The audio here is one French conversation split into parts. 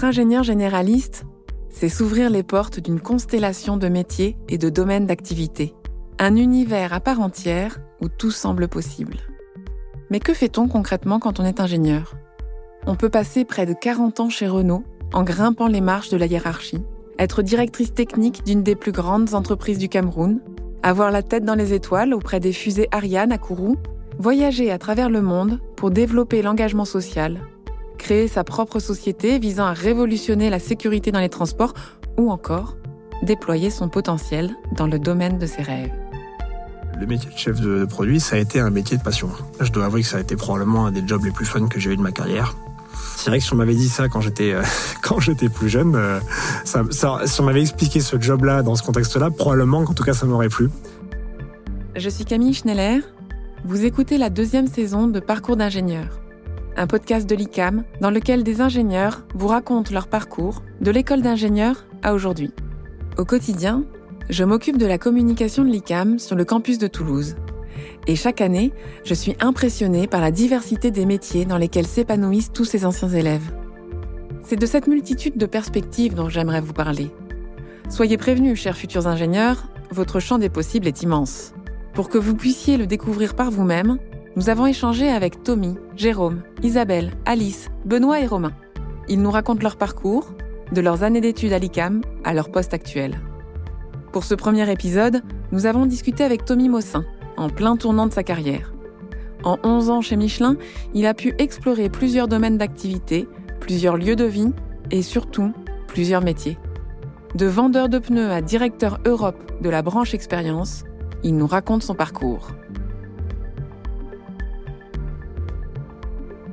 Ingénieur généraliste, c'est s'ouvrir les portes d'une constellation de métiers et de domaines d'activité. Un univers à part entière où tout semble possible. Mais que fait-on concrètement quand on est ingénieur? On peut passer près de 40 ans chez Renault en grimpant les marches de la hiérarchie, être directrice technique d'une des plus grandes entreprises du Cameroun, avoir la tête dans les étoiles auprès des fusées Ariane à Kourou, voyager à travers le monde pour développer l'engagement social, créer sa propre société visant à révolutionner la sécurité dans les transports ou encore déployer son potentiel dans le domaine de ses rêves. Le métier de chef de produit, ça a été un métier de passion. Je dois avouer que ça a été probablement un des jobs les plus fun que j'ai eu de ma carrière. C'est vrai que si on m'avait dit ça quand j'étais euh, quand j'étais plus jeune, euh, ça, ça, si on m'avait expliqué ce job-là dans ce contexte-là, probablement qu'en tout cas ça m'aurait plu. Je suis Camille Schneller. Vous écoutez la deuxième saison de Parcours d'ingénieur, un podcast de l'ICAM dans lequel des ingénieurs vous racontent leur parcours de l'école d'ingénieur à aujourd'hui. Au quotidien, je m'occupe de la communication de l'ICAM sur le campus de Toulouse. Et chaque année, je suis impressionnée par la diversité des métiers dans lesquels s'épanouissent tous ces anciens élèves. C'est de cette multitude de perspectives dont j'aimerais vous parler. Soyez prévenus, chers futurs ingénieurs, votre champ des possibles est immense. Pour que vous puissiez le découvrir par vous-même, nous avons échangé avec Tommy, Jérôme, Isabelle, Alice, Benoît et Romain. Ils nous racontent leur parcours, de leurs années d'études à l'ICAM à leur poste actuel. Pour ce premier épisode, nous avons discuté avec Tommy Mossin, en plein tournant de sa carrière. En 11 ans chez Michelin, il a pu explorer plusieurs domaines d'activité, plusieurs lieux de vie et surtout plusieurs métiers. De vendeur de pneus à directeur Europe de la branche expérience, il nous raconte son parcours.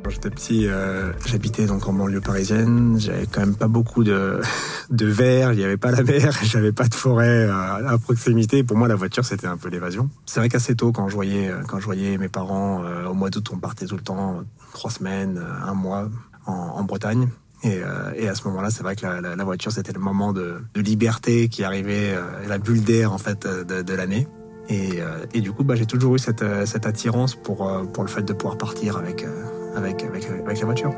Quand j'étais petit, euh, j'habitais donc en banlieue parisienne. J'avais quand même pas beaucoup de, de verre, il n'y avait pas la mer, j'avais pas de forêt à, à, proximité. Pour moi, la voiture, c'était un peu l'évasion. C'est vrai qu'assez tôt, quand je voyais, quand je voyais mes parents, euh, au mois d'août, on partait tout le temps, trois semaines, un mois en, Bretagne. Et, euh, à ce moment-là, c'est vrai que la, voiture, c'était le moment de, liberté qui arrivait, euh, la bulle d'air en fait de, l'année. Et, euh, et, du coup, bah, j'ai toujours eu cette, cette attirance pour, pour le fait de pouvoir partir avec avec, la voiture.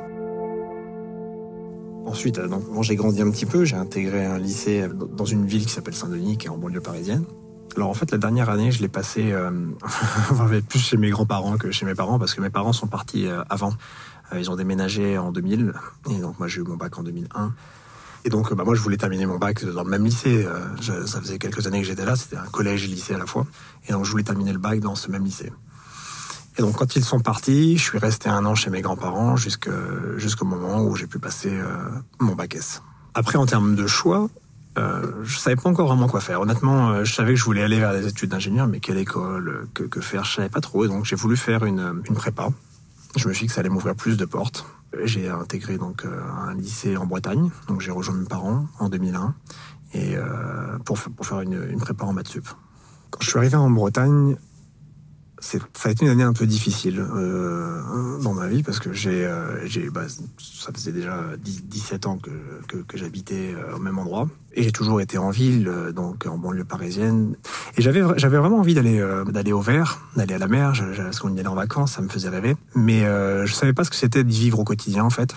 Ensuite, donc, moi j'ai grandi un petit peu, j'ai intégré un lycée dans une ville qui s'appelle Saint-Denis, qui est en banlieue parisienne. Alors en fait, la dernière année, je l'ai passé euh, plus chez mes grands-parents que chez mes parents, parce que mes parents sont partis euh, avant. Euh, ils ont déménagé en 2000, et donc moi j'ai eu mon bac en 2001. Et donc bah, moi je voulais terminer mon bac dans le même lycée. Ça faisait quelques années que j'étais là, c'était un collège et lycée à la fois. Et donc je voulais terminer le bac dans ce même lycée. Et donc quand ils sont partis, je suis resté un an chez mes grands-parents jusqu'au moment où j'ai pu passer euh, mon bac S. Après, en termes de choix, euh, je savais pas encore vraiment quoi faire. Honnêtement, euh, je savais que je voulais aller vers des études d'ingénieur, mais quelle école, que, faire, je savais pas trop. Et donc j'ai voulu faire une, prépa. Je me suis dit que ça allait m'ouvrir plus de portes. J'ai intégré donc euh, un lycée en Bretagne, donc j'ai rejoint mes parents en 2001 et pour, pour faire une, une prépa en maths sup. Quand je suis arrivé en Bretagne, ça a été une année un peu difficile euh, dans ma vie parce que j'ai, euh, bah, ça faisait déjà 10, 17 ans que, que, j'habitais euh, au même endroit et j'ai toujours été en ville, donc en banlieue parisienne. Et j'avais, vraiment envie d'aller, au vert, d'aller à la mer, je, je, parce qu'on y allait en vacances, ça me faisait rêver. Mais je savais pas ce que c'était d'y vivre au quotidien en fait.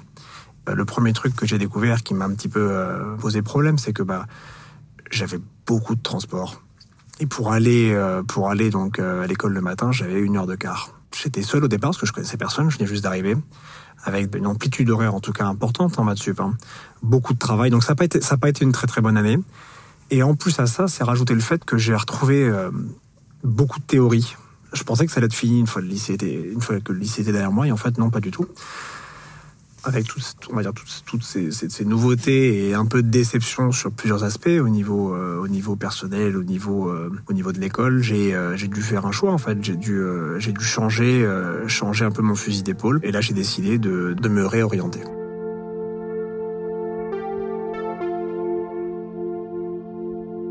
Le premier truc que j'ai découvert qui m'a un petit peu posé problème, c'est que bah j'avais beaucoup de transport et pour aller, euh, pour aller donc euh, à l'école le matin, j'avais une heure de quart. J'étais seul au départ parce que je connaissais personne, je venais juste d'arriver, avec une amplitude horaire en tout cas importante en maths sup. Hein. Beaucoup de travail, donc ça n'a pas été, ça n'a pas été une très très bonne année. Et en plus à ça, c'est rajouté le fait que j'ai retrouvé euh, beaucoup de théorie. Je pensais que ça allait être fini une fois le lycée était, une fois que le lycée était derrière moi, et en fait non, pas du tout avec on va dire toutes, ces, nouveautés et un peu de déception sur plusieurs aspects au niveau euh, personnel au niveau euh, au niveau de l'école j'ai euh, j'ai dû faire un choix en fait. J'ai dû changer un peu mon fusil d'épaule et là j'ai décidé de, de me réorienter.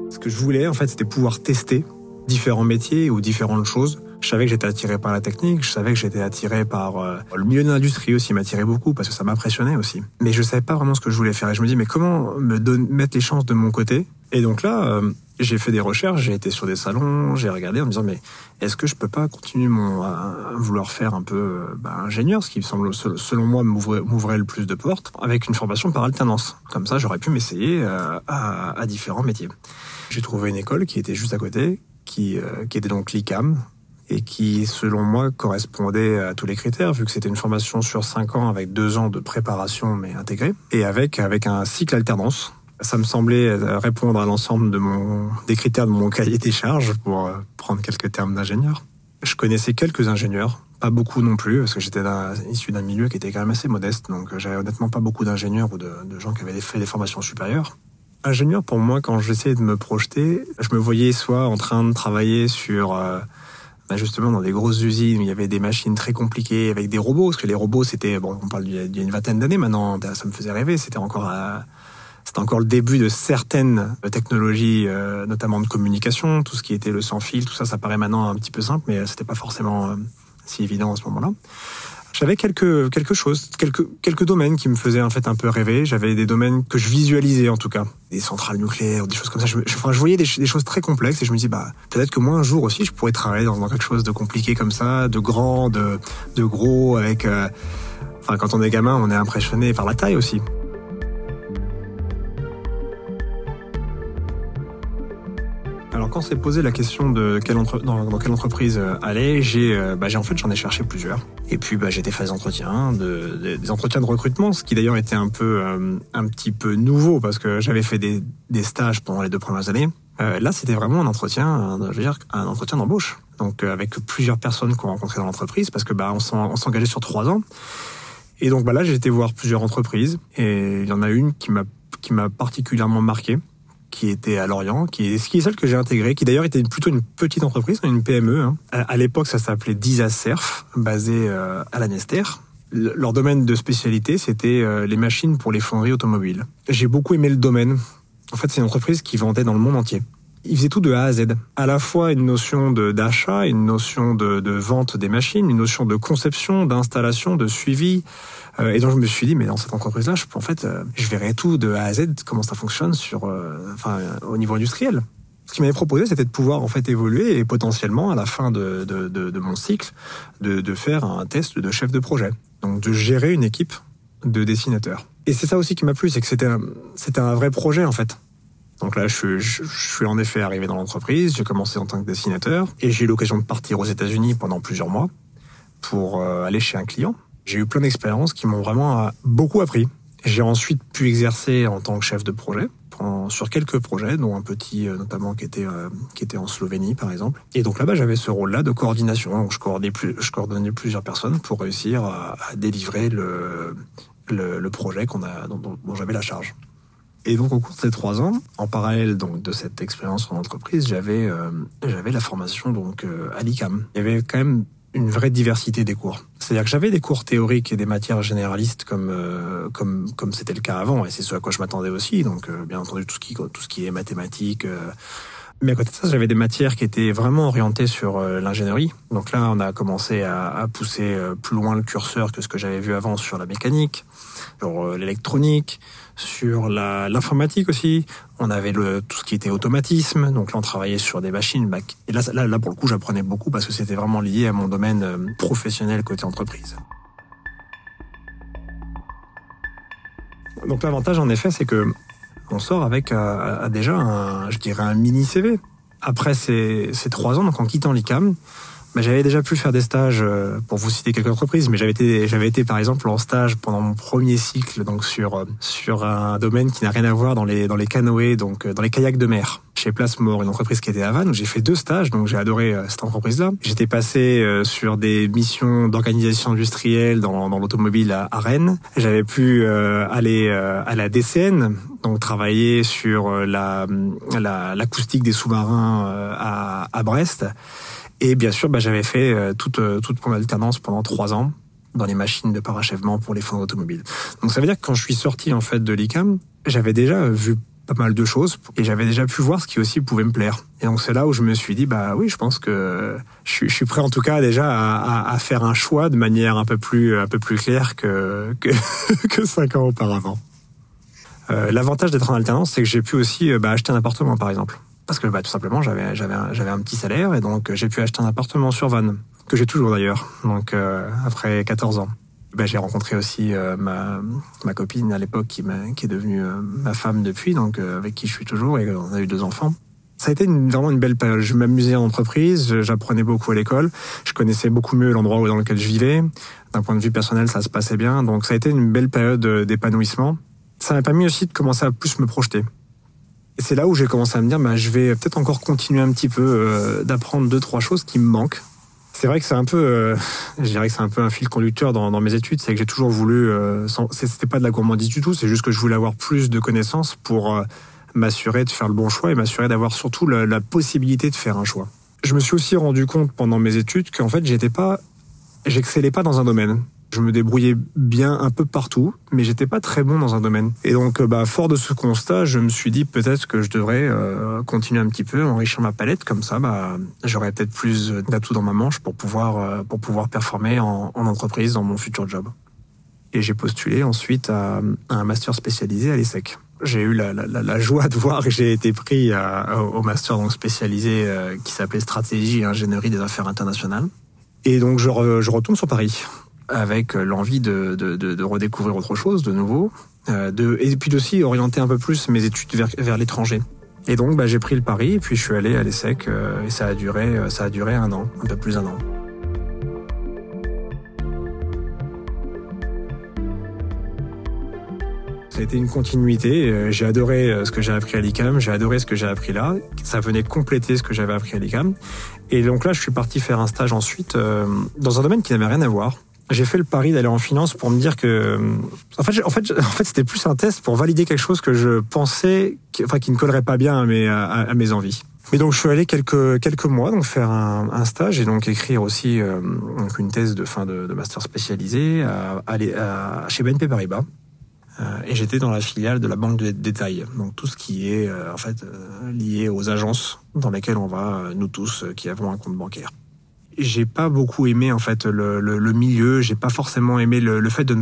Ce que je voulais en fait c'était pouvoir tester différents métiers ou différentes choses je savais que j'étais attiré par la technique, je savais que j'étais attiré par euh, le milieu de l'industrie aussi m'attirait beaucoup parce que ça m'impressionnait aussi. Mais je savais pas vraiment ce que je voulais faire et je me dis mais comment me mettre les chances de mon côté? Et donc là, euh, j'ai fait des recherches, j'ai été sur des salons, j'ai regardé en me disant mais est-ce que je peux pas continuer mon à, vouloir faire un peu bah, ingénieur, ce qui me semble selon moi m'ouvrait le plus de portes, avec une formation par alternance. Comme ça, j'aurais pu m'essayer à, à, différents métiers. J'ai trouvé une école qui était juste à côté, qui, qui était donc l'ICAM, et qui, selon moi, correspondait à tous les critères, vu que c'était une formation sur cinq ans avec deux ans de préparation mais intégrée, et avec avec un cycle alternance. Ça me semblait répondre à l'ensemble des critères de mon cahier des charges, pour euh, prendre quelques termes d'ingénieur. Je connaissais quelques ingénieurs, pas beaucoup non plus, parce que j'étais issu d'un milieu qui était quand même assez modeste, donc j'avais honnêtement pas beaucoup d'ingénieurs ou de, gens qui avaient fait des formations supérieures. Ingénieur, pour moi, quand j'essayais de me projeter, je me voyais soit en train de travailler sur euh, bah, justement dans des grosses usines où il y avait des machines très compliquées avec des robots, parce que les robots c'était bon, on parle d'il y a une vingtaine d'années maintenant, ça me faisait rêver, c'était encore encore le début de certaines technologies, euh, notamment de communication, tout ce qui était le sans fil, tout ça, ça paraît maintenant un petit peu simple, mais c'était pas forcément euh, si évident à ce moment-là. J'avais quelques quelque chose, quelques quelques domaines qui me faisaient en fait un peu rêver. J'avais des domaines que je visualisais en tout cas, des centrales nucléaires, des choses comme ça. Je, enfin, je voyais des, choses très complexes et je me dis bah peut-être que moi un jour aussi je pourrais travailler dans, quelque chose de compliqué comme ça, de grand, de de gros, avec. Euh, enfin, quand on est gamin, on est impressionné par la taille aussi. Quand s'est posé la question de quelle dans, quelle entreprise euh, aller, j'ai euh, bah, en fait j'en ai cherché plusieurs. Et puis bah, j'ai des entretiens, de, des entretiens de recrutement, ce qui d'ailleurs était un peu euh, un petit peu nouveau parce que j'avais fait des, stages pendant les deux premières années. là c'était vraiment un entretien, un, je veux dire un entretien d'embauche. Donc avec plusieurs personnes qu'on rencontrait dans l'entreprise parce que bah on s'engageait sur trois ans. Et donc bah là j'ai été voir plusieurs entreprises et il y en a une qui m'a particulièrement marqué qui était à Lorient, qui est, qui est celle que j'ai intégrée, qui d'ailleurs était plutôt une petite entreprise, une PME. Hein. À, l'époque, ça s'appelait Disasurf, basée euh, à la Nester. leur domaine de spécialité, c'était euh, les machines pour les fonderies automobiles. J'ai beaucoup aimé le domaine. En fait, c'est une entreprise qui vendait dans le monde entier. Ils faisaient tout de A à Z. À la fois une notion d'achat, une notion de, de vente des machines, une notion de conception, d'installation, de suivi, euh, et donc je me suis dit, mais dans cette entreprise-là, je, en fait, euh, je verrai tout de A à Z, comment ça fonctionne sur, euh, enfin, au niveau industriel. Ce qui m'avait proposé, c'était de pouvoir en fait évoluer et potentiellement, à la fin de, de, de, mon cycle, de, faire un test de chef de projet. Donc de gérer une équipe de dessinateurs. Et c'est ça aussi qui m'a plu, c'est que c'était un vrai projet en fait. Donc là, je, suis en effet arrivé dans l'entreprise, j'ai commencé en tant que dessinateur et j'ai eu l'occasion de partir aux États-Unis pendant plusieurs mois pour aller chez un client j'ai eu plein d'expériences qui m'ont vraiment euh, beaucoup appris. J'ai ensuite pu exercer en tant que chef de projet sur quelques projets, dont un petit euh, notamment qui était euh, qui était en Slovénie par exemple. Et donc là-bas, j'avais ce rôle-là de coordination. Donc je coordonnais, plusieurs personnes pour réussir à, délivrer le, projet qu'on a dont j'avais la charge. Et donc au cours de ces trois ans, en parallèle donc de cette expérience en entreprise, j'avais j'avais la formation donc à l'ICAM. Il y avait quand même une vraie diversité des cours. C'est-à-dire que j'avais des cours théoriques et des matières généralistes comme euh, comme comme c'était le cas avant et c'est ce à quoi je m'attendais aussi. Donc euh, bien entendu tout ce qui tout ce qui est mathématiques. Euh. mais à côté de ça, j'avais des matières qui étaient vraiment orientées sur l'ingénierie. Donc là, on a commencé à pousser plus loin le curseur que ce que j'avais vu avant sur la mécanique, sur l'électronique, sur l'informatique aussi. On avait le, tout ce qui était automatisme. Donc là, on travaillait sur des machines. Et là, là, là pour le coup, j'apprenais beaucoup parce que c'était vraiment lié à mon domaine euh, professionnel côté entreprise. Donc l'avantage, en effet, c'est que on sort avec euh, déjà, un, je dirais, un mini CV. Après ces, ces trois ans, donc en quittant l'ICAM, bah, j'avais déjà pu faire des stages euh, pour vous citer quelques entreprises, mais j'avais été j'avais été par exemple en stage pendant mon premier cycle donc sur euh, sur un domaine qui n'a rien à voir dans les dans les canoës donc euh, dans les kayaks de mer chez Place Mort, une entreprise qui était à Vannes. J'ai fait deux stages, donc j'ai adoré cette entreprise-là. J'étais passé sur des missions d'organisation industrielle dans, dans l'automobile à, Rennes. J'avais pu aller à la DCN, donc travailler sur la l'acoustique des sous-marins à, à Brest. Et bien sûr, bah, j'avais fait euh, toute, euh, toute mon alternance pendant trois ans dans les machines de parachèvement pour les fonds automobiles. Donc ça veut dire que quand je suis sorti en fait de l'ICAM, j'avais déjà vu pas mal de choses et j'avais déjà pu voir ce qui aussi pouvait me plaire. Et donc c'est là où je me suis dit bah oui, je pense que je, suis prêt en tout cas déjà à, à, faire un choix de manière un peu plus un peu plus claire que que, que cinq ans auparavant. Euh, L'avantage d'être en alternance, c'est que j'ai pu aussi euh, bah, acheter un appartement par exemple parce que bah, tout simplement j'avais j'avais un, j'avais un petit salaire et donc j'ai pu acheter un appartement sur Vannes que j'ai toujours d'ailleurs. Donc après 14 ans. Bah, j'ai rencontré aussi ma, ma copine à l'époque qui, qui est devenue ma femme depuis, donc avec qui je suis toujours et on a eu deux enfants. Ça a été une, vraiment une belle période. Je m'amusais en entreprise, j'apprenais beaucoup à l'école, je connaissais beaucoup mieux l'endroit dans lequel je vivais. D'un point de vue personnel, ça se passait bien. Donc ça a été une belle période d'épanouissement. Ça m'a permis aussi de commencer à plus me projeter. C'est là où j'ai commencé à me dire, bah, je vais peut-être encore continuer un petit peu euh, d'apprendre deux trois choses qui me manquent. C'est vrai que c'est un peu, euh, je dirais que c'est un peu un fil conducteur dans, dans mes études, c'est que j'ai toujours voulu, euh, c'était pas de la gourmandise du tout, c'est juste que je voulais avoir plus de connaissances pour euh, m'assurer de faire le bon choix et m'assurer d'avoir surtout la, possibilité de faire un choix. Je me suis aussi rendu compte pendant mes études qu'en fait, j'étais pas, j'excellais pas dans un domaine. Je me débrouillais bien un peu partout, mais j'étais pas très bon dans un domaine. Et donc, euh, bah, fort de ce constat, je me suis dit peut-être que je devrais euh, continuer un petit peu, enrichir ma palette, comme ça, bah, j'aurais peut-être plus d'atouts dans ma manche pour pouvoir euh, pour pouvoir performer en, en, entreprise dans mon futur job. Et j'ai postulé ensuite à, à un master spécialisé à l'ESSEC j'ai eu la, la, la, joie de voir que j'ai été pris à, au master donc spécialisé euh, qui s'appelait stratégie et ingénierie des affaires internationales. Et donc je, je retourne sur Paris avec l'envie de, de, de, de, redécouvrir autre chose, de nouveau, euh, de, et puis aussi orienter un peu plus mes études vers, vers l'étranger. Et donc bah, j'ai pris le pari et puis je suis allé à l'ESSEC euh, et ça a duré ça a duré un an, un peu plus d'un an. Ça a été une continuité. Euh, j'ai adoré euh, ce que j'ai appris à l'ICAM, j'ai adoré ce que j'ai appris là. Ça venait compléter ce que j'avais appris à l'ICAM. Et donc là, je suis parti faire un stage ensuite euh, dans un domaine qui n'avait rien à voir. J'ai fait le pari d'aller en finance pour me dire que, en fait, en fait, en fait, c'était plus un test pour valider quelque chose que je pensais, enfin, qui ne collerait pas bien à mes, à, mes envies. Mais donc, je suis allé quelques quelques mois donc faire un, un stage et donc écrire aussi donc une thèse de fin de, de master spécialisé à, à, à, chez BNP Paribas euh, et j'étais dans la filiale de la banque de détail, donc tout ce qui est euh, en fait euh, lié aux agences dans lesquelles on va nous tous qui avons un compte bancaire. J'ai pas beaucoup aimé en fait le, le, le milieu, j'ai pas forcément aimé le, le fait de,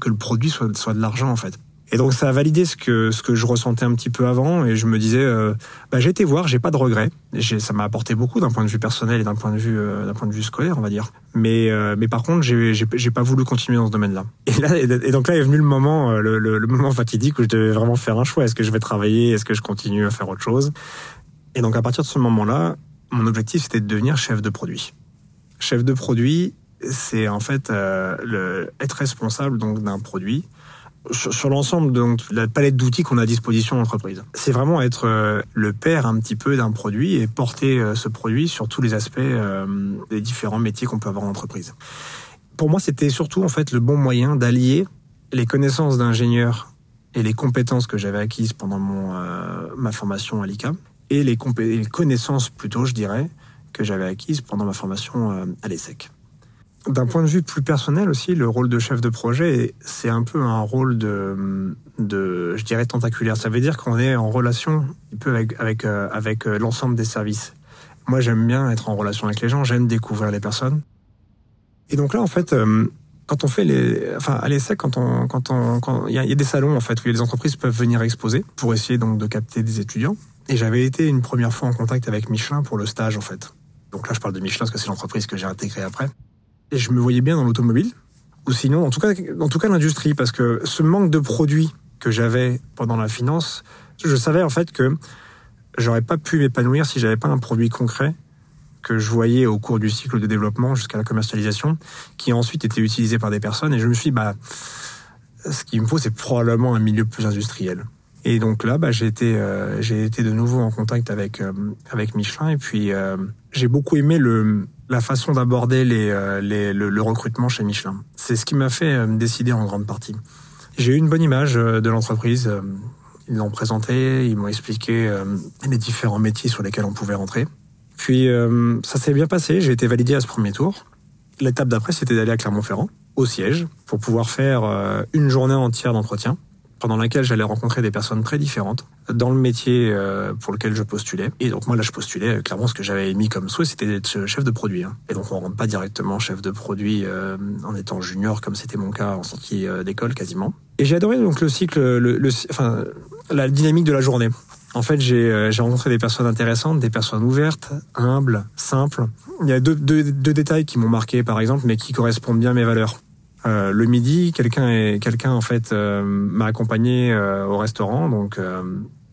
que le produit soit, soit de l'argent en fait. Et donc ça a validé ce que ce que je ressentais un petit peu avant et je me disais euh, bah, j'ai été voir, j'ai pas de regrets. Ça m'a apporté beaucoup d'un point de vue personnel et d'un point de vue euh, d'un point de vue scolaire, on va dire. Mais euh, mais par contre, j'ai j'ai pas voulu continuer dans ce domaine-là. Et là et donc là est venu le moment le, le, le, moment fatidique où je devais vraiment faire un choix. Est-ce que je vais travailler? Est-ce que je continue à faire autre chose? Et donc à partir de ce moment-là, mon objectif c'était de devenir chef de produit. Chef de produit, c'est en fait le, être responsable donc d'un produit sur, l'ensemble de la palette d'outils qu'on a à disposition en entreprise. C'est vraiment être euh, le père un petit peu d'un produit et porter euh, ce produit sur tous les aspects euh, des différents métiers qu'on peut avoir en entreprise. Pour moi, c'était surtout en fait le bon moyen d'allier les connaissances d'ingénieur et les compétences que j'avais acquises pendant mon ma formation à l'ICAM et les connaissances plutôt, je dirais, que j'avais acquises pendant ma formation à l'ESSEC. D'un point de vue plus personnel aussi, le rôle de chef de projet, c'est un peu un rôle de, je dirais, tentaculaire. Ça veut dire qu'on est en relation un peu avec, avec, euh, euh, l'ensemble des services. Moi, j'aime bien être en relation avec les gens, j'aime découvrir les personnes. Et donc là, en fait, euh, quand on fait les, enfin, à l'essai, quand on, quand on, il y, y, a des salons, en fait, où les entreprises peuvent venir exposer pour essayer donc de capter des étudiants. Et j'avais été une première fois en contact avec Michelin pour le stage, en fait. Donc là, je parle de Michelin parce que c'est l'entreprise que j'ai intégrée après. Et je me voyais bien dans l'automobile, ou sinon, en tout cas, tout cas l'industrie, parce que ce manque de produits que j'avais pendant la finance, je savais en fait que j'aurais pas pu m'épanouir si j'avais pas un produit concret que je voyais au cours du cycle de développement jusqu'à la commercialisation, qui ensuite été utilisé par des personnes. Et je me suis dit, bah, ce qu'il me faut, c'est probablement un milieu plus industriel. Et donc là, bah, j'ai été, euh, été de nouveau en contact avec euh, avec Michelin, et puis euh, j'ai beaucoup aimé le la façon d'aborder les, euh, les le, le, recrutement chez Michelin. C'est ce qui m'a fait euh, décider en grande partie. J'ai eu une bonne image euh, de l'entreprise. Ils l'ont présenté, ils m'ont expliqué les différents métiers sur lesquels on pouvait rentrer. Puis ça s'est bien passé, j'ai été validé à ce premier tour. L'étape d'après, c'était d'aller à Clermont-Ferrand, au siège, pour pouvoir faire une journée entière d'entretien pendant laquelle j'allais rencontrer des personnes très différentes dans le métier euh, pour lequel je postulais. Et donc moi là je postulais euh, clairement ce que j'avais mis comme souhait c'était d'être chef de produit. Hein. Et donc on rentre pas directement chef de produit euh, en étant junior comme c'était mon cas en sortie d'école quasiment. Et j'ai adoré donc le cycle, le, enfin la dynamique de la journée. En fait, j'ai rencontré des personnes intéressantes, des personnes ouvertes, humbles, simples. Il y a deux, deux, deux détails qui m'ont marqué, par exemple, mais qui correspondent bien à mes valeurs. Euh, le midi, quelqu'un quelqu'un en fait euh, m'a accompagné euh, au restaurant, donc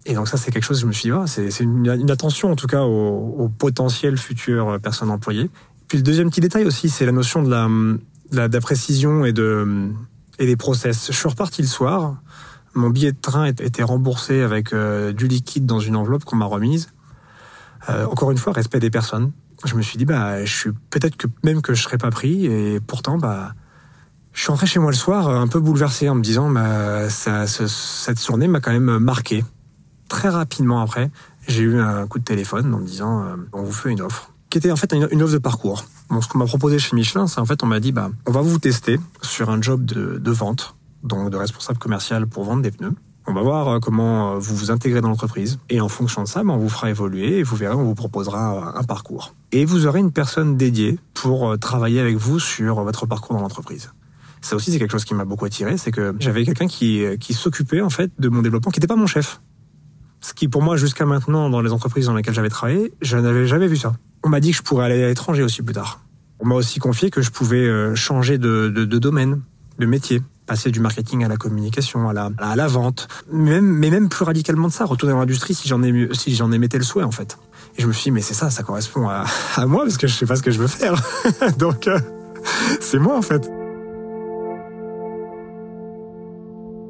et donc ça c'est quelque chose. Je me suis dit, oh, c'est une, une, attention en tout cas au, au potentiel futur personne employée. Puis le deuxième petit détail aussi, c'est la notion de la, de la, de la précision et de et des process. Je suis reparti le soir. Mon billet de train était remboursé avec du liquide dans une enveloppe qu'on m'a remise. encore une fois, respect des personnes. Je me suis dit, bah, je suis peut-être que même que je serais pas pris, et pourtant, bah, je suis rentré chez moi le soir euh, un peu bouleversé en me disant bah, ça, cette journée m'a quand même marqué. Très rapidement après, j'ai eu un coup de téléphone en me disant euh, on vous fait une offre qui était en fait une, offre de parcours. Bon, ce qu'on m'a proposé chez Michelin, c'est en fait on m'a dit bah on va vous tester sur un job de, de vente, donc de responsable commercial pour vendre des pneus. On va voir euh, comment vous vous intégrez dans l'entreprise et en fonction de ça, bah, on vous fera évoluer et vous verrez, on vous proposera un parcours. Et vous aurez une personne dédiée pour travailler avec vous sur votre parcours dans l'entreprise. Ça aussi, c'est quelque chose qui m'a beaucoup attiré, c'est que j'avais quelqu'un qui, qui s'occupait en fait de mon développement, qui n'était pas mon chef. Ce qui, pour moi, jusqu'à maintenant, dans les entreprises dans lesquelles j'avais travaillé, je n'avais jamais vu ça. On m'a dit que je pourrais aller à l'étranger aussi plus tard. On m'a aussi confié que je pouvais euh, changer de, de, domaine, de métier, passer du marketing à la communication, à la, à la vente, même, mais même plus radicalement de ça, retourner dans l'industrie si j'en ai, si émettais le souhait en fait. Et je me suis dit mais c'est ça, ça correspond à, à moi parce que je sais pas ce que je veux faire. Donc euh, c'est moi en fait.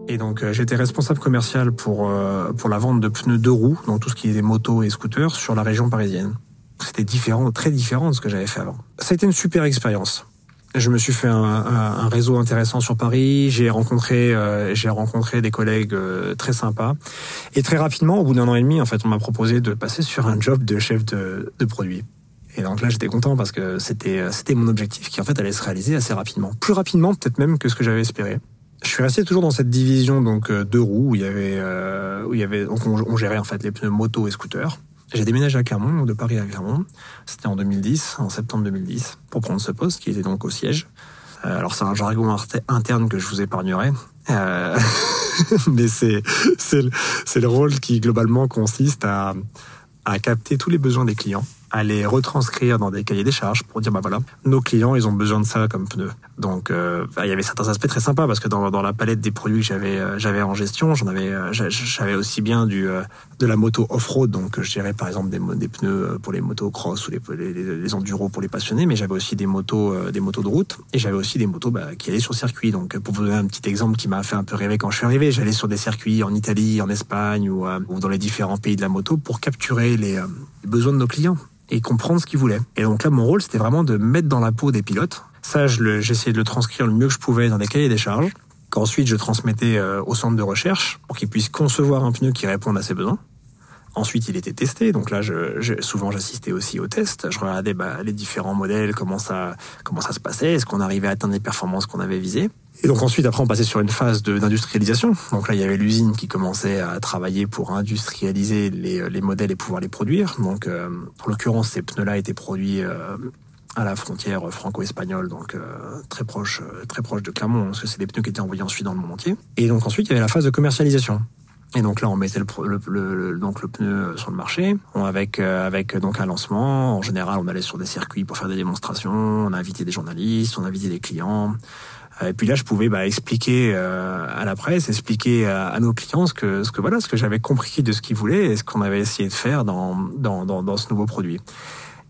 Et donc euh, j'étais responsable commercial pour euh, pour la vente de pneus deux roues, donc tout ce qui est des motos et scooters sur la région parisienne. C'était différent, très différent de ce que j'avais fait avant. Ça a été une super expérience. Je me suis fait un, un, réseau intéressant sur Paris. J'ai rencontré, euh, j'ai rencontré des collègues très sympas. Et très rapidement, au bout d'un an et demi, en fait, on m'a proposé de passer sur un job de chef de, de produit. Et donc là, j'étais content parce que c'était c'était mon objectif qui en fait allait se réaliser assez rapidement, plus rapidement peut-être même que ce que j'avais espéré je suis resté toujours dans cette division donc euh, deux roues où il y avait euh, où il y avait donc on, gérait en fait les pneus moto et scooters. J'ai déménagé à Clermont, de Paris à Clermont. C'était en 2010, en septembre 2010, pour prendre ce poste qui était donc au siège. Euh, alors c'est un jargon interne que je vous épargnerai, mais c'est c'est le, le rôle qui globalement consiste à à capter tous les besoins des clients à les retranscrire dans des cahiers des charges pour dire bah voilà nos clients ils ont besoin de ça comme pneus donc euh, bah, il y avait certains aspects très sympas parce que dans, dans la palette des produits que j'avais euh, j'avais en gestion j'en avais euh, j'avais aussi bien du de la moto off-road. Donc je dirais par exemple des, des pneus pour les motos cross ou les, les, les enduros pour les passionnés mais j'avais aussi des motos des motos de route et j'avais aussi des motos bah, qui allaient sur circuit. Donc pour vous donner un petit exemple qui m'a fait un peu rêver quand je suis arrivé j'allais sur des circuits en Italie en Espagne ou, ou dans les différents pays de la moto pour capturer les, les besoins de nos clients et comprendre ce qu'ils voulaient. Et donc là, mon rôle, c'était vraiment de mettre dans la peau des pilotes. Ça, j'essayais de le transcrire le mieux que je pouvais dans des cahiers des charges, qu'ensuite je transmettais euh, au centre de recherche pour qu'ils puissent concevoir un pneu qui réponde à ses besoins. Ensuite, il était testé. Donc là, souvent, j'assistais aussi aux tests. Je regardais bah, les différents modèles, comment ça, comment ça se passait, est-ce qu'on arrivait à atteindre les performances qu'on avait visées? Et donc ensuite, après, on passait sur une phase d'industrialisation. Donc là, il y avait l'usine qui commençait à travailler pour industrialiser les, les modèles et pouvoir les produire. Donc, euh, en l'occurrence, ces pneus-là étaient produits euh, à la frontière franco-espagnole, donc euh, très proche, euh, très proche de Clermont, parce que c'est des pneus qui étaient envoyés ensuite dans le monde entier. Et donc ensuite, il y avait la phase de commercialisation. Et donc là, on mettait le, le, donc le pneu sur le marché, avec avec donc un lancement. En général, on allait sur des circuits pour faire des démonstrations. On a invité des journalistes, on a invité des clients. Et puis là, je pouvais bah, expliquer euh, à la presse, expliquer à, nos clients ce que, ce que voilà, ce que j'avais compris de ce qu'ils voulaient et ce qu'on avait essayé de faire dans, dans, dans, dans, ce nouveau produit.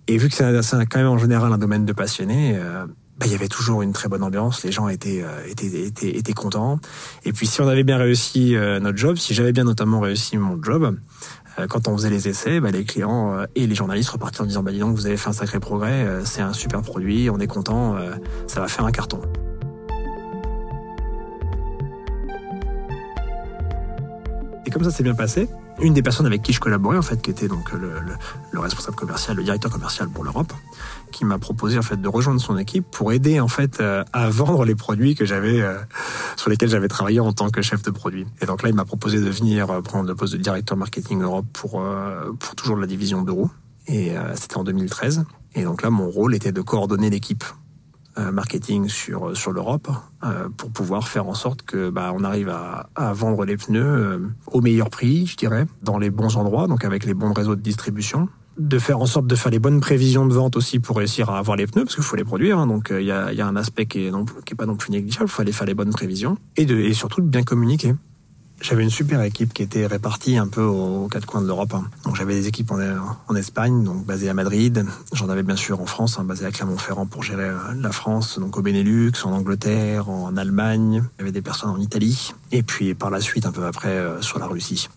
Et vu que c'est quand même en général un domaine de passionnés, euh, bah, il y avait toujours une très bonne ambiance, les gens étaient, euh, étaient, étaient, étaient contents. Et puis si on avait bien réussi notre job, si j'avais bien notamment réussi mon job, quand on faisait les essais, bah, les clients et les journalistes repartaient en disant bah dis donc vous avez fait un sacré progrès, c'est un super produit, on est content, ça va faire un carton. Et comme ça s'est bien passé, une des personnes avec qui je collaborais, en fait, qui était donc le, le, responsable commercial, le directeur commercial pour l'Europe, qui m'a proposé en fait de rejoindre son équipe pour aider en fait euh, à vendre les produits que j'avais euh, sur lesquels j'avais travaillé en tant que chef de produit. Et donc là, il m'a proposé de venir euh, prendre le poste de directeur marketing Europe pour pour toujours la division d'euros. Et c'était en 2013. Et donc là, mon rôle était de coordonner l'équipe marketing sur sur l'Europe pour pouvoir faire en sorte que bah, on arrive à, vendre les pneus au meilleur prix, je dirais, dans les bons endroits, donc avec les bons réseaux de distribution. De faire en sorte de faire les bonnes prévisions de vente aussi pour réussir à avoir les pneus parce qu'il faut les produire hein. donc il y, a, y, a, un aspect qui est pas non plus négligeable. Il faut aller faire les bonnes prévisions et, de, et surtout de bien communiquer j'avais une super équipe qui était répartie un peu aux quatre coins de l'Europe. Hein. Donc j'avais des équipes en, Espagne, donc basées à Madrid. J'en avais bien sûr en France, hein, basées à Clermont-Ferrand pour gérer euh, la France, donc au Benelux, en Angleterre, en Allemagne. Il y avait des personnes en Italie. Et puis par la suite, un peu après, euh, sur la Russie.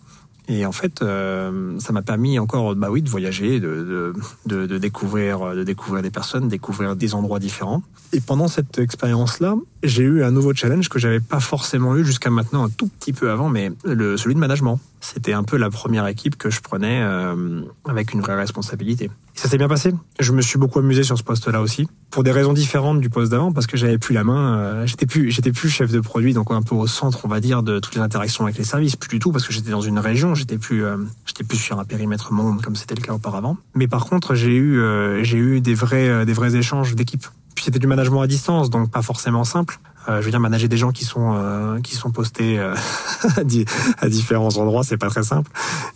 Et en fait, euh, ça m'a permis encore, bah oui, de voyager, de, de, de, découvrir, de découvrir des personnes, découvrir des endroits différents. Et pendant cette expérience-là, j'ai eu un nouveau challenge que j'avais pas forcément eu jusqu'à maintenant, un tout petit peu avant, mais le, celui de management. C'était un peu la première équipe que je prenais euh, avec une vraie responsabilité. Ça s'est bien passé. Je me suis beaucoup amusé sur ce poste-là aussi, pour des raisons différentes du poste d'avant, parce que j'avais plus la main. Euh, j'étais plus, j'étais plus chef de produit, donc un peu au centre, on va dire, de toutes les interactions avec les services. Plus du tout, parce que j'étais dans une région, j'étais plus, euh, j'étais plus sur un périmètre monde comme c'était le cas auparavant. Mais par contre, j'ai eu, euh, j'ai eu des vrais, des vrais échanges d'équipe. Puis c'était du management à distance, donc pas forcément simple. Euh, je veux dire, manager des gens qui sont euh, qui sont postés euh, à différents endroits, c'est pas très simple.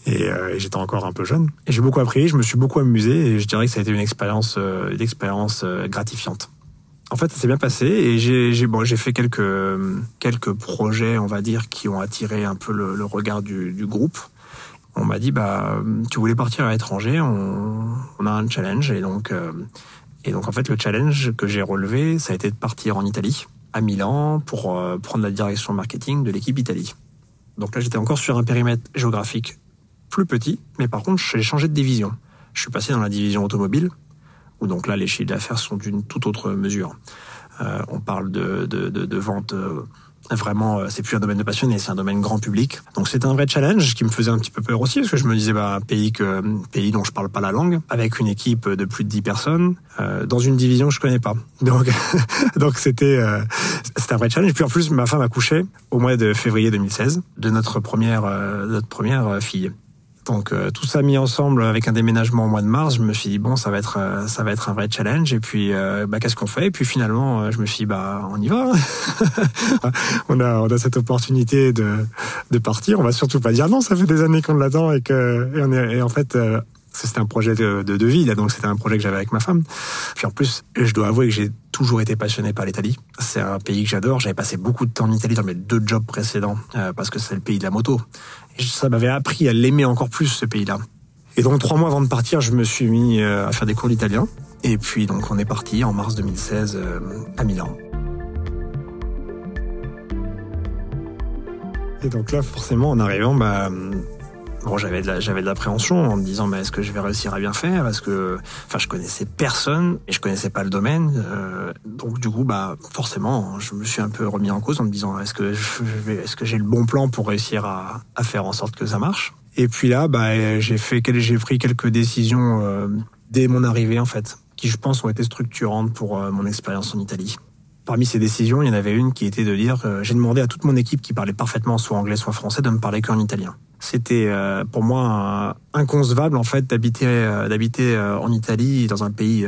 Et, j'étais encore un peu jeune. Et j'ai beaucoup appris, je me suis beaucoup amusé, et je dirais que ça a été une expérience, une gratifiante. En fait, ça s'est bien passé et j'ai bon, fait quelques quelques projets, on va dire, qui ont attiré un peu le, regard du, groupe. On m'a dit bah tu voulais partir à l'étranger, on, on a un challenge et donc et donc en fait le challenge que j'ai relevé, ça a été de partir en Italie Milan pour euh, prendre la direction marketing de l'équipe Italie. Donc là, j'étais encore sur un périmètre géographique plus petit, mais par contre, j'ai changé de division. Je suis passé dans la division automobile, où donc là, les chiffres d'affaires sont d'une toute autre mesure. Euh, on parle de, de, de, de vente euh, vraiment, euh, c'est plus un domaine de passionné, c'est un domaine grand public. Donc c'était un vrai challenge qui me faisait un petit peu peur aussi, parce que je me disais, bah, un pays que, pays dont je parle pas la langue, avec une équipe de plus de 10 personnes, euh, dans une division que je connais pas. Donc, donc c'était, euh, un vrai challenge. Puis en plus, ma femme a couché au mois de février 2016 de notre première, euh, notre première fille. Donc euh, tout ça mis ensemble avec un déménagement au mois de mars, je me suis dit bon ça va être euh, ça va être un vrai challenge et puis euh, bah, qu'est-ce qu'on fait? Et puis finalement je me suis dit bah on y va. on a on a cette opportunité de de partir. On va surtout pas dire non, ça fait des années qu'on l'attend et que est, en fait c'était un projet de, de, vie, donc c'était un projet que j'avais avec ma femme. Puis en plus, je dois avouer que j'ai toujours été passionné par l'Italie. C'est un pays que j'adore. J'avais passé beaucoup de temps en Italie dans mes deux jobs précédents, parce que c'est le pays de la moto. Ça m'avait appris à l'aimer encore plus, ce pays-là. Et donc, trois mois avant de partir, je me suis mis euh, à faire des cours d'italien. Et puis, donc, on est parti en mars 2016 euh, à Milan. Et donc là, forcément, en arrivant, bah, J'avais de l'appréhension en me disant, mais est-ce que je vais réussir à bien faire? Parce que, enfin, je connaissais personne et je connaissais pas le domaine. Euh, donc, du coup, bah, forcément, je me suis un peu remis en cause en me disant, est-ce que est-ce que j'ai le bon plan pour réussir à, faire en sorte que ça marche? Et puis là, bah, j'ai fait, j'ai pris quelques décisions euh, dès mon arrivée, en fait, qui, je pense, ont été structurantes pour euh, mon expérience en Italie. Parmi ces décisions, il y en avait une qui était de dire, j'ai demandé à toute mon équipe qui parlait parfaitement soit anglais soit français de me parler qu'en italien. C'était euh, pour moi inconcevable en fait d'habiter euh, d'habiter en Italie dans un pays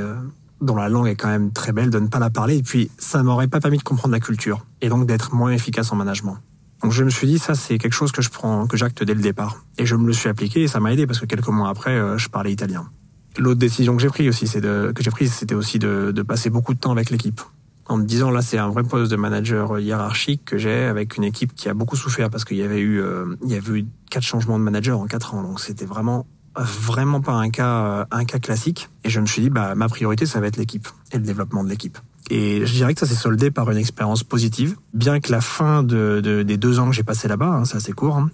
dont la langue est quand même très belle, de ne pas la parler et puis ça m'aurait pas permis de comprendre la culture et donc d'être moins efficace en management. Donc je me suis dit ça c'est quelque chose que je prends que j'acte dès le départ et je me le suis appliqué et ça m'a aidé parce que quelques mois après je parlais italien. L'autre décision que j'ai prise aussi c'est que j'ai prise c'était aussi de, de passer beaucoup de temps avec l'équipe en me disant là c'est un vrai poste de manager hiérarchique que j'ai avec une équipe qui a beaucoup souffert parce qu'il y avait eu euh, il y avait eu quatre changements de manager en quatre ans. Donc c'était vraiment vraiment pas un cas euh, un cas classique. Et je me suis dit bah ma priorité ça va être l'équipe et le développement de l'équipe. Et je dirais que ça s'est soldé par une expérience positive bien que la fin de, de des deux ans que j'ai passé là-bas hein, c'est assez court hein,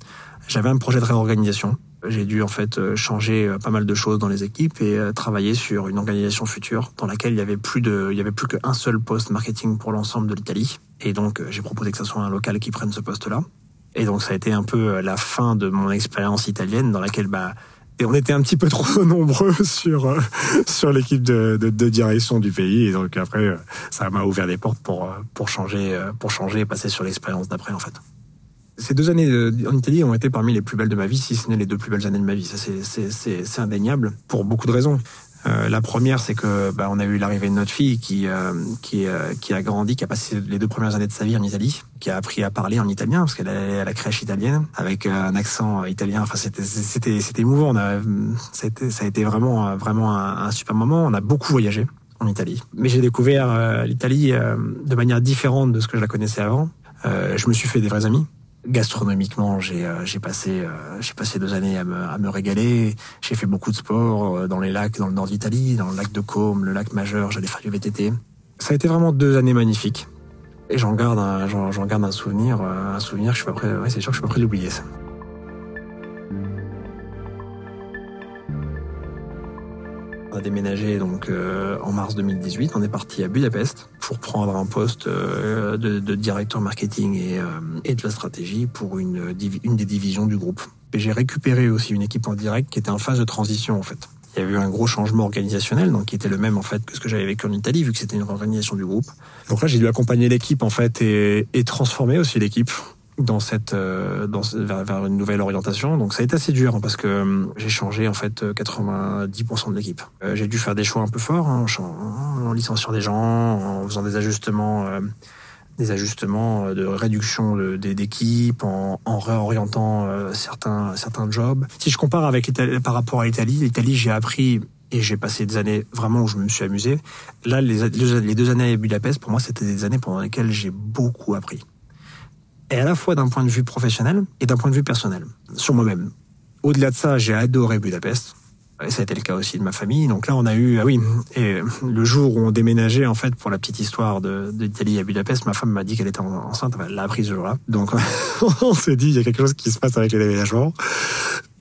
j'avais un projet de réorganisation j'ai dû en fait euh, changer euh, pas mal de choses dans les équipes et euh, travailler sur une organisation future dans laquelle il y avait plus de, il y avait plus qu'un seul poste marketing pour l'ensemble de l'Italie. Et donc j'ai proposé que ce soit un local qui prenne ce poste-là. Et donc ça a été un peu la fin de mon expérience italienne dans laquelle bah et on était un petit peu trop nombreux sur sur l'équipe de, de, de, direction du pays et donc après ça m'a ouvert des portes pour pour changer pour changer et passer sur l'expérience d'après en fait. Ces deux années en Italie ont été parmi les plus belles de ma vie, si ce n'est les deux plus belles années de ma vie. C'est indéniable pour beaucoup de raisons. Euh, la première, c'est que bah, on a eu l'arrivée de notre fille qui euh, qui, euh, qui a grandi, qui a passé les deux premières années de sa vie en Italie, qui a appris à parler en italien parce qu'elle est à la crèche italienne avec un accent italien. Enfin, c'était c'était c'était émouvant. Ça a été vraiment vraiment un, un, super moment. On a beaucoup voyagé en Italie, mais j'ai découvert l'Italie de manière différente de ce que je la connaissais avant. je me suis fait des vrais amis gastronomiquement, j'ai euh, passé euh, passé deux années à me, à me régaler. J'ai fait beaucoup de sport euh, dans les lacs, dans le nord d'Italie, dans le lac de Côme, le lac majeur. J'allais faire du VTT. Ça a été vraiment deux années magnifiques. Et j'en garde un garde un souvenir un souvenir. Je suis pas prêt. Ouais, c'est sûr que je suis pas prêt ça. Déménagé donc euh, en mars 2018. On est parti à Budapest pour prendre un poste euh, de, directeur marketing et, euh, et, de la stratégie pour une, une des divisions du groupe. Et j'ai récupéré aussi une équipe en direct qui était en phase de transition en fait. Il y avait eu un gros changement organisationnel, donc qui était le même en fait que ce que j'avais vécu en Italie, vu que c'était une organisation du groupe. Donc là, j'ai dû accompagner l'équipe en fait et transformer aussi l'équipe dans cette euh, dans vers, vers, une nouvelle orientation. Donc ça a été assez dur hein, parce que euh, j'ai changé en fait 90% de l'équipe. Euh, j'ai dû faire des choix un peu forts hein, en, licenciant des gens, en faisant des ajustements des ajustements de réduction d'équipes, en, en réorientant certains certains jobs. Si je compare avec par rapport à l'Italie, l'Italie j'ai appris et j'ai passé des années vraiment où je me suis amusé. Là, les, les deux années à Budapest, pour moi, c'était des années pendant lesquelles j'ai beaucoup appris et à la fois d'un point de vue professionnel et d'un point de vue personnel, sur moi-même. Au-delà de ça, j'ai adoré Budapest. Et ça a été le cas aussi de ma famille. Donc là, on a eu, ah oui, et le jour où on déménageait, en fait, pour la petite histoire de d'Italie à Budapest, ma femme m'a dit qu'elle était enceinte. Elle l'a appris ce jour-là. Donc, on s'est dit, il y a quelque chose qui se passe avec les déménagements.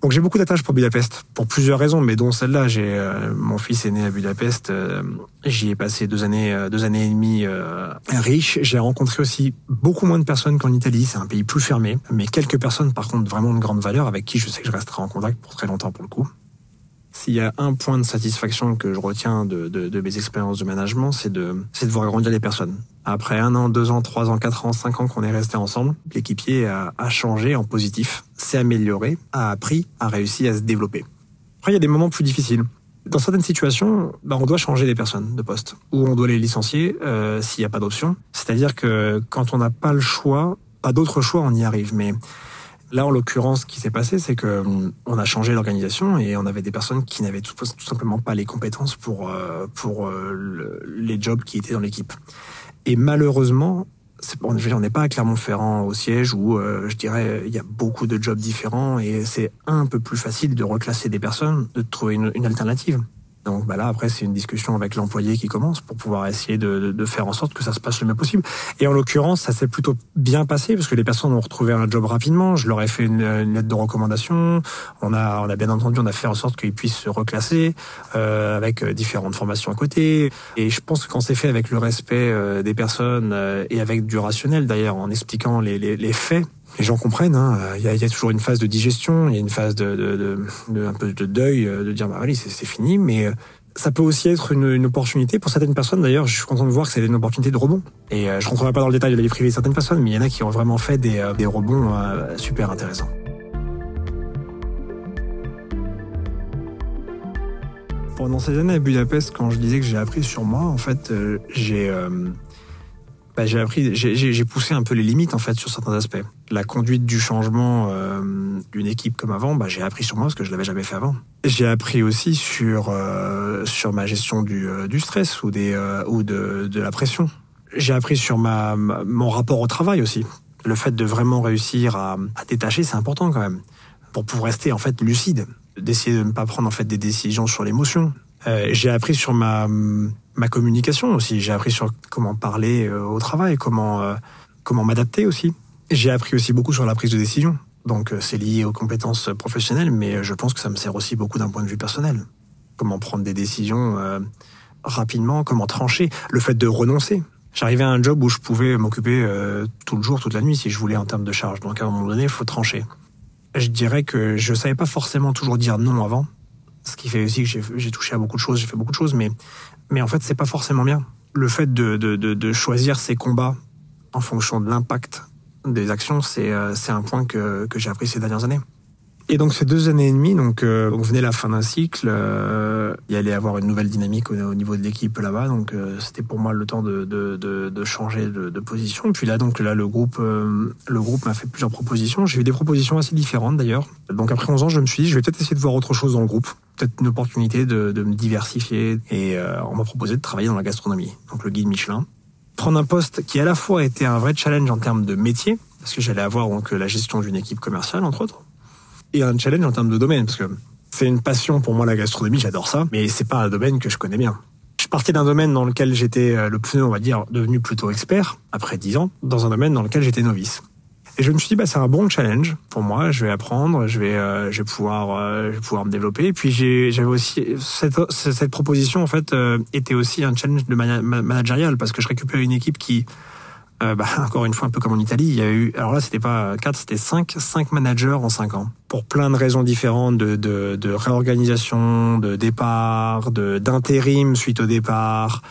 Donc j'ai beaucoup d'attaches pour Budapest, pour plusieurs raisons, mais dont celle-là. J'ai euh, mon fils est né à Budapest. Euh, j'y ai passé deux années, euh, deux années et demie riches. J'ai rencontré aussi beaucoup moins de personnes qu'en Italie. C'est un pays plus fermé, mais quelques personnes, par contre, vraiment de grande valeur, avec qui je sais que je resterai en contact pour très longtemps pour le coup. S'il y a un point de satisfaction que je retiens de, de, de mes expériences de management, c'est de, de voir grandir les personnes. Après un an, deux ans, trois ans, quatre ans, cinq ans qu'on est resté ensemble, l'équipier a, a, changé en positif, s'est amélioré, a appris, a réussi à se développer. Après, il y a des moments plus difficiles. Dans certaines situations, bah, on doit changer les personnes de poste ou on doit les licencier euh, s'il n'y a pas d'option. C'est-à-dire que quand on n'a pas le choix, pas d'autre choix, on y arrive. Mais là, en l'occurrence, ce qui s'est passé, c'est que on a changé l'organisation et on avait des personnes qui n'avaient tout, simplement pas les compétences pour euh, pour euh, les jobs qui étaient dans l'équipe. Et malheureusement, on n'est pas à Clermont-Ferrand au siège où euh, je dirais il y a beaucoup de jobs différents et c'est un peu plus facile de reclasser des personnes, de trouver une alternative. Donc bah là, après, c'est une discussion avec l'employé qui commence pour pouvoir essayer de, de, faire en sorte que ça se passe le mieux possible. Et en l'occurrence, ça s'est plutôt bien passé parce que les personnes ont retrouvé un job rapidement. Je leur ai fait une, lettre de recommandation. On a, on a bien entendu, on a fait en sorte qu'ils puissent se reclasser euh, avec euh, différentes formations à côté. Et je pense que quand c'est fait avec le respect euh, des personnes euh, et avec du rationnel, d'ailleurs, en expliquant les, les, les faits, les gens comprennent. Hein. A, il, y a, toujours une phase de digestion, il y a une phase de, un peu de deuil, euh, de dire bah allez c'est fini, mais euh, ça peut aussi être une, opportunité pour certaines personnes. D'ailleurs, je suis content de voir que c'est une opportunité de rebond. Et euh, je rentrerai pas dans le détail de la vie privée de certaines personnes, mais il y en a qui ont vraiment fait des, euh, des rebonds euh, super intéressants. Pendant ces années à Budapest, quand je disais que j'ai appris sur moi, en fait, j'ai bah, j'ai appris, j'ai poussé un peu les limites en fait sur certains aspects. La conduite du changement euh, d'une équipe comme avant, bah, j'ai appris sur moi parce que je l'avais jamais fait avant. J'ai appris aussi sur euh, sur ma gestion du, euh, du stress ou des euh, ou de, de la pression. J'ai appris sur ma, mon rapport au travail aussi. Le fait de vraiment réussir à, à détacher, c'est important quand même pour pouvoir rester en fait lucide, d'essayer de ne pas prendre en fait des décisions sur l'émotion. Euh, j'ai appris sur ma ma communication aussi. J'ai appris sur comment parler euh, au travail, comment euh, comment m'adapter aussi. J'ai appris aussi beaucoup sur la prise de décision. Donc euh, c'est lié aux compétences professionnelles, mais je pense que ça me sert aussi beaucoup d'un point de vue personnel. Comment prendre des décisions rapidement, comment trancher, le fait de renoncer. J'arrivais à un job où je pouvais m'occuper tout le jour, toute la nuit si je voulais en termes de charge. Donc à un moment donné, il faut trancher. Je dirais que je savais pas forcément toujours dire non avant, ce qui fait aussi que j'ai touché à beaucoup de choses, j'ai fait beaucoup de choses, mais mais en fait, c'est pas forcément bien. Le fait de, de, de, choisir ses combats en fonction de l'impact des actions, c'est euh, c'est un point que, que j'ai appris ces dernières années. Et donc ces deux années et demie, donc euh, on venait la fin d'un cycle, euh, il y allait avoir une nouvelle dynamique au, niveau de l'équipe là-bas, donc euh, c'était pour moi le temps de, de, de, changer de, de, position. Puis là donc là le groupe le groupe m'a fait plusieurs propositions. J'ai eu des propositions assez différentes d'ailleurs. Donc après 11 ans, je me suis dit je vais peut-être essayer de voir autre chose dans le groupe, peut-être une opportunité de, me diversifier. Et on m'a proposé de travailler dans la gastronomie, donc le guide Michelin. Prendre un poste qui à la fois était un vrai challenge en termes de métier, parce que j'allais avoir donc la gestion d'une équipe commerciale entre autres et un challenge en termes de domaine, parce que c'est une passion pour moi la gastronomie, j'adore ça, mais c'est pas un domaine que je connais bien. Je partais d'un domaine dans lequel j'étais euh, le pneu, on va dire, devenu plutôt expert, après dix ans, dans un domaine dans lequel j'étais novice. Et je me suis dit, bah, c'est un bon challenge pour moi. Je vais apprendre, je vais, euh, je vais pouvoir, euh, je vais pouvoir me développer. Et puis j'avais aussi cette, cette proposition en fait euh, était aussi un challenge de managérial parce que je récupérais une équipe qui euh, bah, encore une fois, un peu comme en Italie, il y a eu, alors là, c'était pas quatre, c'était cinq, cinq managers en cinq ans, pour plein de raisons différentes de, de, de réorganisation, de départ, de d'intérim suite au départ.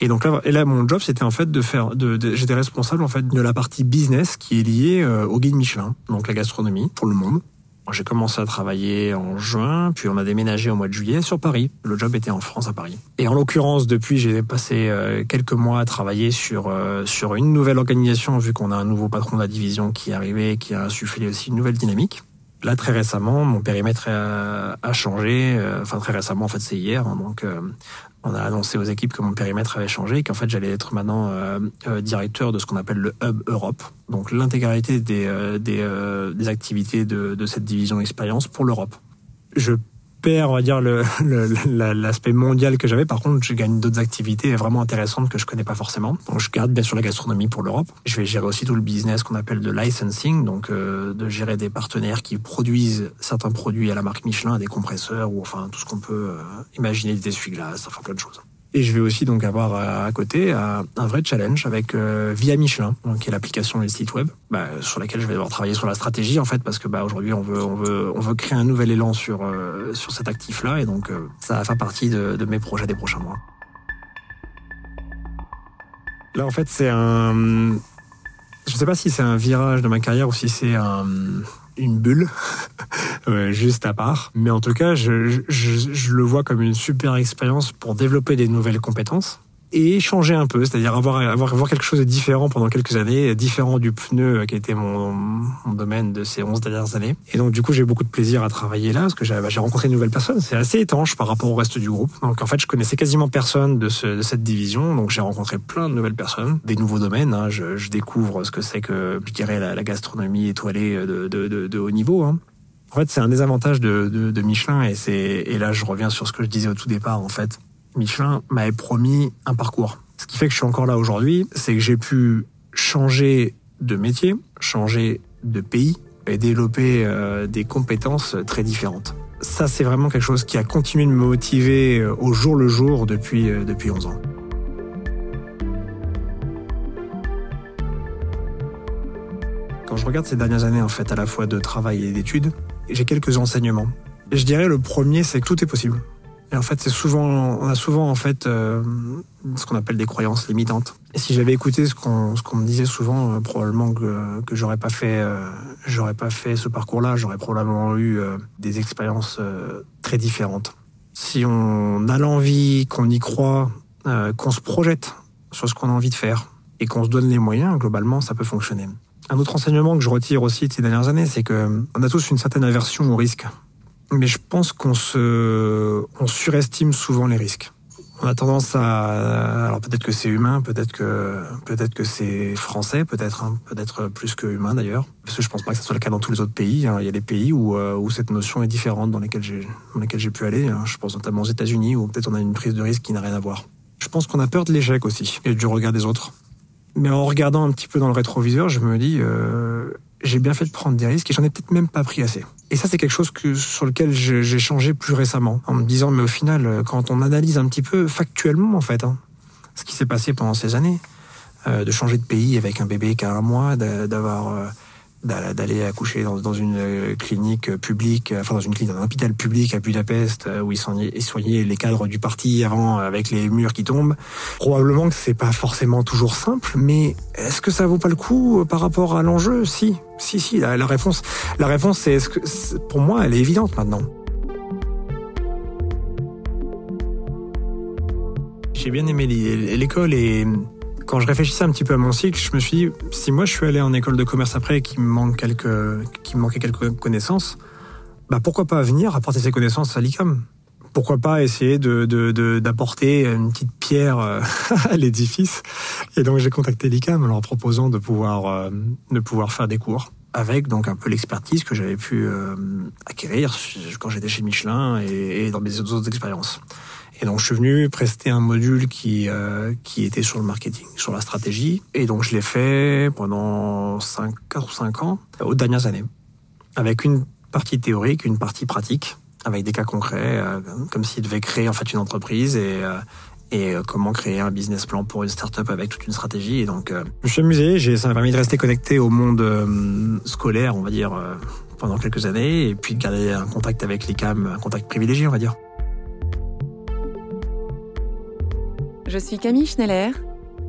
Et donc là, et là, mon job, c'était en fait de faire, de, de j'étais responsable en fait de la partie business qui est liée euh, au guide Michelin, donc la gastronomie pour le monde. J'ai commencé à travailler en juin, puis on a déménagé au mois de juillet sur Paris. Le job était en France à Paris. Et en l'occurrence, depuis, j'ai passé euh, quelques mois à travailler sur euh, sur une nouvelle organisation, vu qu'on a un nouveau patron de la division qui est arrivé, qui a insufflé aussi une nouvelle dynamique. Là, très récemment, mon périmètre a, changé. Euh, enfin, très récemment, en fait, c'est hier. Hein, donc, on a annoncé aux équipes que mon périmètre avait changé et qu'en fait j'allais être maintenant euh, euh, directeur de ce qu'on appelle le Hub Europe, donc l'intégralité des, euh, activités de, cette division expérience pour l'Europe. Perds, on va dire, l'aspect le, mondial que j'avais. Par contre, je gagne d'autres activités vraiment intéressantes que je connais pas forcément. Donc, je garde bien sûr la gastronomie pour l'Europe. Je vais gérer aussi tout le business qu'on appelle de licensing, donc euh, de gérer des partenaires qui produisent certains produits à la marque Michelin, des compresseurs ou enfin tout ce qu'on peut euh, imaginer, des essuie-glaces, enfin plein de choses. Et je vais aussi donc avoir euh, à côté euh, un vrai challenge avec euh, Via Michelin, donc, qui est l'application et le site web, bah, sur laquelle je vais devoir travailler sur la stratégie en fait, parce que bah, aujourd'hui on veut on veut on veut créer un nouvel élan sur sur cet actif là, et donc ça va faire partie de, de mes projets des prochains mois. Là en fait c'est un, je sais pas si c'est un virage de ma carrière ou si c'est un une bulle juste à part. Mais en tout cas, je, je, je le vois comme une super expérience pour développer des nouvelles compétences et changer un peu, c'est-à-dire avoir, avoir, avoir quelque chose de différent pendant quelques années, différent du pneu qui était mon, mon domaine de ces 11 dernières années. Et donc du coup j'ai beaucoup de plaisir à travailler là parce que j'ai rencontré de nouvelles personnes. C'est assez étanche par rapport au reste du groupe. Donc en fait je connaissais quasiment personne de, ce, de cette division, donc j'ai rencontré plein de nouvelles personnes, des nouveaux domaines. Hein. Je, je, découvre ce que c'est que je dirais la, la gastronomie étoilée de, de, de, de haut niveau. Hein. En fait, c'est un des avantages de, de, de Michelin et et là je reviens sur ce que je disais au tout départ en fait Michelin m'avait promis un parcours. Ce qui fait que je suis encore là aujourd'hui, c'est que j'ai pu changer de métier, changer de pays et développer euh, des compétences très différentes. Ça, c'est vraiment quelque chose qui a continué de me motiver euh, au jour le jour depuis, euh, depuis 11 ans. Quand je regarde ces dernières années, en fait, à la fois de travail et d'études, j'ai quelques enseignements. Je dirais le premier, c'est que tout est possible. Et en fait, c'est souvent, on a souvent en fait euh, ce qu'on appelle des croyances limitantes. Et si j'avais écouté ce qu'on me disait souvent, euh, probablement que que j'aurais pas fait euh, j'aurais pas fait ce parcours-là, j'aurais probablement eu des expériences très différentes. Si on a l'envie, qu'on y croit, qu'on se projette sur ce qu'on a envie de faire et qu'on se donne les moyens, globalement, ça peut fonctionner. Un autre enseignement que je retire aussi de ces dernières années, c'est que on a tous une certaine aversion au risque mais je pense qu'on se, on surestime souvent les risques. On a tendance à, alors peut-être que c'est humain, peut-être que, peut-être que c'est français, peut-être, hein, peut-être plus que humain d'ailleurs. Parce que je pense pas que ce soit le cas dans tous les autres pays. Hein. Il y a des pays où, euh, où cette notion est différente, dans lesquels j'ai, dans lesquels j'ai pu aller. Hein. Je pense notamment aux États-Unis où peut-être on a une prise de risque qui n'a rien à voir. Je pense qu'on a peur de l'échec aussi et du regard des autres. Mais en regardant un petit peu dans le rétroviseur, je me dis, euh, j'ai bien fait de prendre des risques et j'en ai peut-être même pas pris assez. Et ça, c'est quelque chose que, sur lequel j'ai changé plus récemment, en me disant, mais au final, euh, quand on analyse un petit peu factuellement, en fait, hein, ce qui s'est passé pendant ces années, euh, de changer de pays avec un bébé qui a un mois, d'avoir euh, d'aller accoucher dans, une euh, clinique publique, enfin dans une clinique, dans un hôpital public à Budapest où ils soignaient les cadres du parti avant avec les murs qui tombent. Probablement que c'est pas forcément toujours simple, mais est-ce que ça vaut pas le coup par rapport à l'enjeu? Si, si, si. La, réponse, la réponse, c'est -ce que, pour moi, elle est évidente maintenant. J'ai bien aimé l'école et quand je réfléchissais un petit peu à mon cycle, je me suis dit, si moi je suis allé en école de commerce après et qu'il me, manque quelques, qui me manquait quelques connaissances, bah pourquoi pas venir apporter ces connaissances à l'ICAM Pourquoi pas essayer d'apporter de, une petite pierre euh, à l'édifice? Et donc j'ai contacté l'ICAM en leur proposant de pouvoir, euh, de pouvoir faire des cours avec donc un peu l'expertise que j'avais pu euh, acquérir quand j'étais chez Michelin et dans mes autres expériences. Et donc je suis venu prester un module qui euh, qui était sur le marketing, sur la stratégie. Et donc je l'ai fait pendant 5, 4 ou 5 ans, aux dernières années, avec une partie théorique, une partie pratique, avec des cas concrets, euh, comme s'il devait créer en fait une entreprise et euh, et comment créer un business plan pour une startup avec toute une stratégie. Et donc, je me suis amusé. J'ai, ça m'a permis de rester connecté au monde scolaire, on va dire, pendant quelques années, et puis de garder un contact avec l'ICAM, un contact privilégié, on va dire. Je suis Camille Schneller.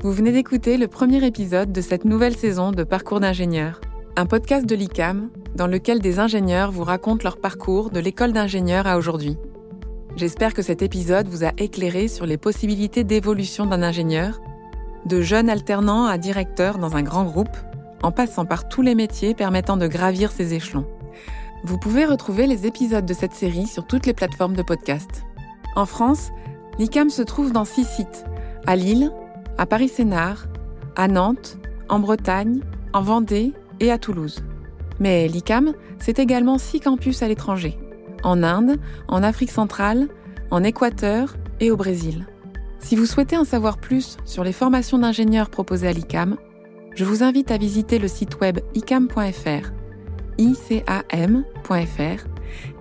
Vous venez d'écouter le premier épisode de cette nouvelle saison de Parcours d'ingénieur, un podcast de l'ICAM dans lequel des ingénieurs vous racontent leur parcours de l'école d'ingénieur à aujourd'hui. J'espère que cet épisode vous a éclairé sur les possibilités d'évolution d'un ingénieur, de jeune alternant à directeur dans un grand groupe, en passant par tous les métiers permettant de gravir ces échelons. Vous pouvez retrouver les épisodes de cette série sur toutes les plateformes de podcast. En France, l'ICAM se trouve dans six sites à Lille, à Paris-Sénard, à Nantes, en Bretagne, en Vendée et à Toulouse. Mais l'ICAM, c'est également six campus à l'étranger, en Inde, en Afrique centrale, en Équateur et au Brésil. Si vous souhaitez en savoir plus sur les formations d'ingénieurs proposées à l'ICAM, je vous invite à visiter le site web icam.fr, icam.fr,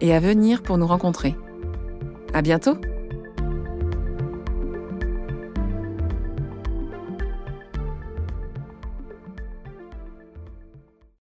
et à venir pour nous rencontrer. À bientôt!